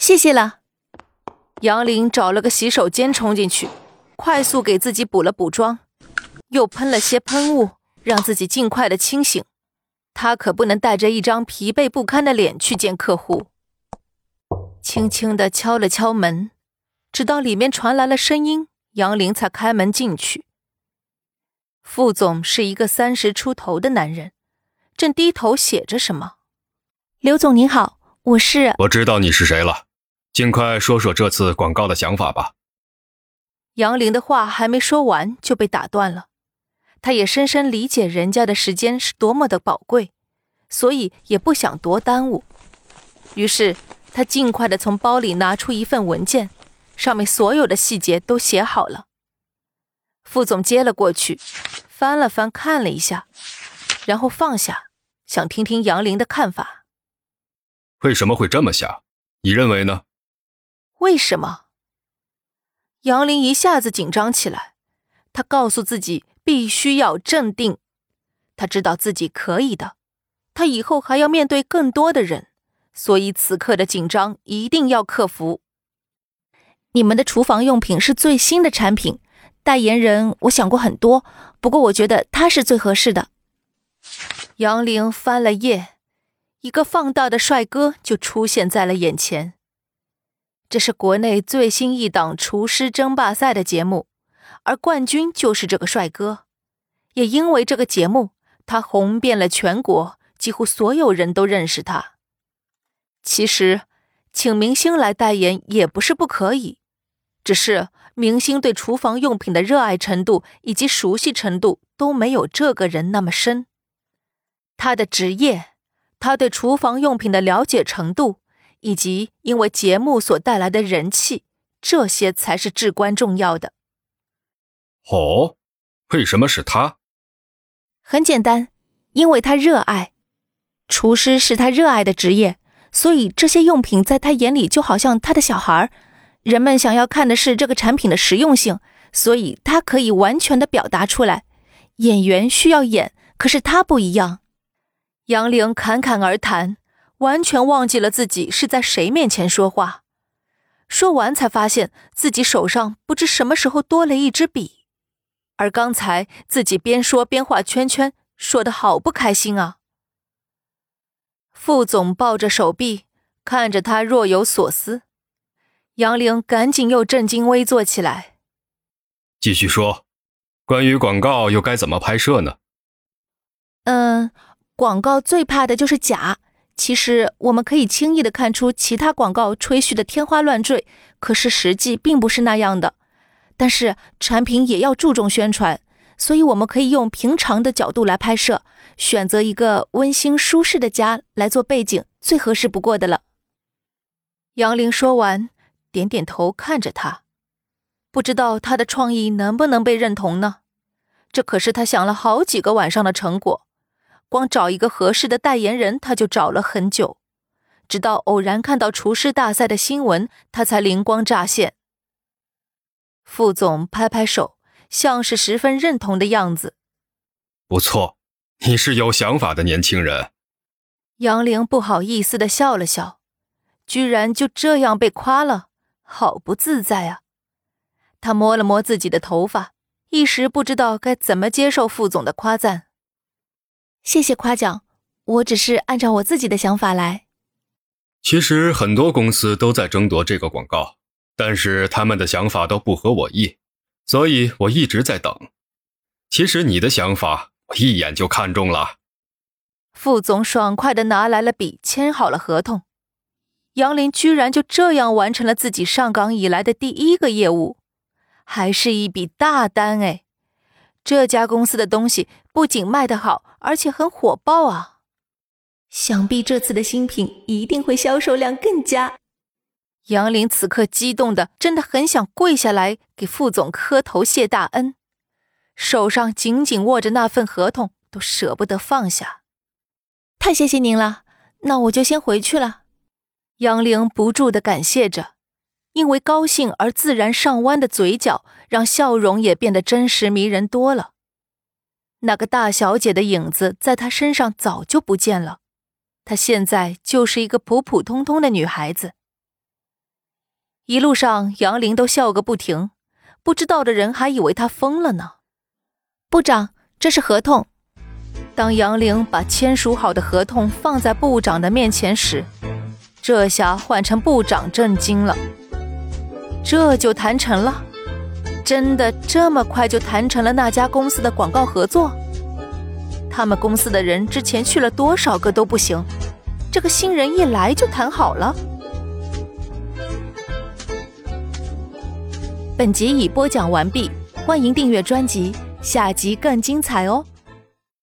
谢谢了。杨林找了个洗手间冲进去，快速给自己补了补妆，又喷了些喷雾，让自己尽快的清醒。他可不能带着一张疲惫不堪的脸去见客户。轻轻的敲了敲门，直到里面传来了声音，杨林才开门进去。副总是一个三十出头的男人，正低头写着什么。刘总您好，我是……我知道你是谁了，尽快说说这次广告的想法吧。杨玲的话还没说完就被打断了，她也深深理解人家的时间是多么的宝贵，所以也不想多耽误。于是她尽快的从包里拿出一份文件，上面所有的细节都写好了。副总接了过去，翻了翻，看了一下，然后放下，想听听杨玲的看法。为什么会这么想？你认为呢？为什么？杨林一下子紧张起来，他告诉自己必须要镇定。他知道自己可以的，他以后还要面对更多的人，所以此刻的紧张一定要克服。你们的厨房用品是最新的产品，代言人我想过很多，不过我觉得他是最合适的。杨玲翻了页。一个放大的帅哥就出现在了眼前。这是国内最新一档厨师争霸赛的节目，而冠军就是这个帅哥。也因为这个节目，他红遍了全国，几乎所有人都认识他。其实，请明星来代言也不是不可以，只是明星对厨房用品的热爱程度以及熟悉程度都没有这个人那么深。他的职业。他对厨房用品的了解程度，以及因为节目所带来的人气，这些才是至关重要的。哦，为什么是他？很简单，因为他热爱。厨师是他热爱的职业，所以这些用品在他眼里就好像他的小孩儿。人们想要看的是这个产品的实用性，所以他可以完全的表达出来。演员需要演，可是他不一样。杨玲侃侃而谈，完全忘记了自己是在谁面前说话。说完，才发现自己手上不知什么时候多了一支笔，而刚才自己边说边画圈圈，说的好不开心啊！副总抱着手臂，看着他若有所思。杨玲赶紧又正襟危坐起来，继续说，关于广告又该怎么拍摄呢？嗯。广告最怕的就是假。其实我们可以轻易的看出其他广告吹嘘的天花乱坠，可是实际并不是那样的。但是产品也要注重宣传，所以我们可以用平常的角度来拍摄，选择一个温馨舒适的家来做背景，最合适不过的了。杨玲说完，点点头看着他，不知道他的创意能不能被认同呢？这可是他想了好几个晚上的成果。光找一个合适的代言人，他就找了很久，直到偶然看到厨师大赛的新闻，他才灵光乍现。副总拍拍手，像是十分认同的样子。不错，你是有想法的年轻人。杨玲不好意思的笑了笑，居然就这样被夸了，好不自在啊！他摸了摸自己的头发，一时不知道该怎么接受副总的夸赞。谢谢夸奖，我只是按照我自己的想法来。其实很多公司都在争夺这个广告，但是他们的想法都不合我意，所以我一直在等。其实你的想法，我一眼就看中了。副总爽快的拿来了笔，签好了合同。杨林居然就这样完成了自己上岗以来的第一个业务，还是一笔大单哎。这家公司的东西不仅卖得好，而且很火爆啊！想必这次的新品一定会销售量更佳。杨林此刻激动的，真的很想跪下来给副总磕头谢大恩，手上紧紧握着那份合同，都舍不得放下。太谢谢您了，那我就先回去了。杨玲不住的感谢着。因为高兴而自然上弯的嘴角，让笑容也变得真实迷人多了。那个大小姐的影子在她身上早就不见了，她现在就是一个普普通通的女孩子。一路上杨玲都笑个不停，不知道的人还以为他疯了呢。部长，这是合同。当杨玲把签署好的合同放在部长的面前时，这下换成部长震惊了。这就谈成了？真的这么快就谈成了那家公司的广告合作？他们公司的人之前去了多少个都不行，这个新人一来就谈好了？本集已播讲完毕，欢迎订阅专辑，下集更精彩哦。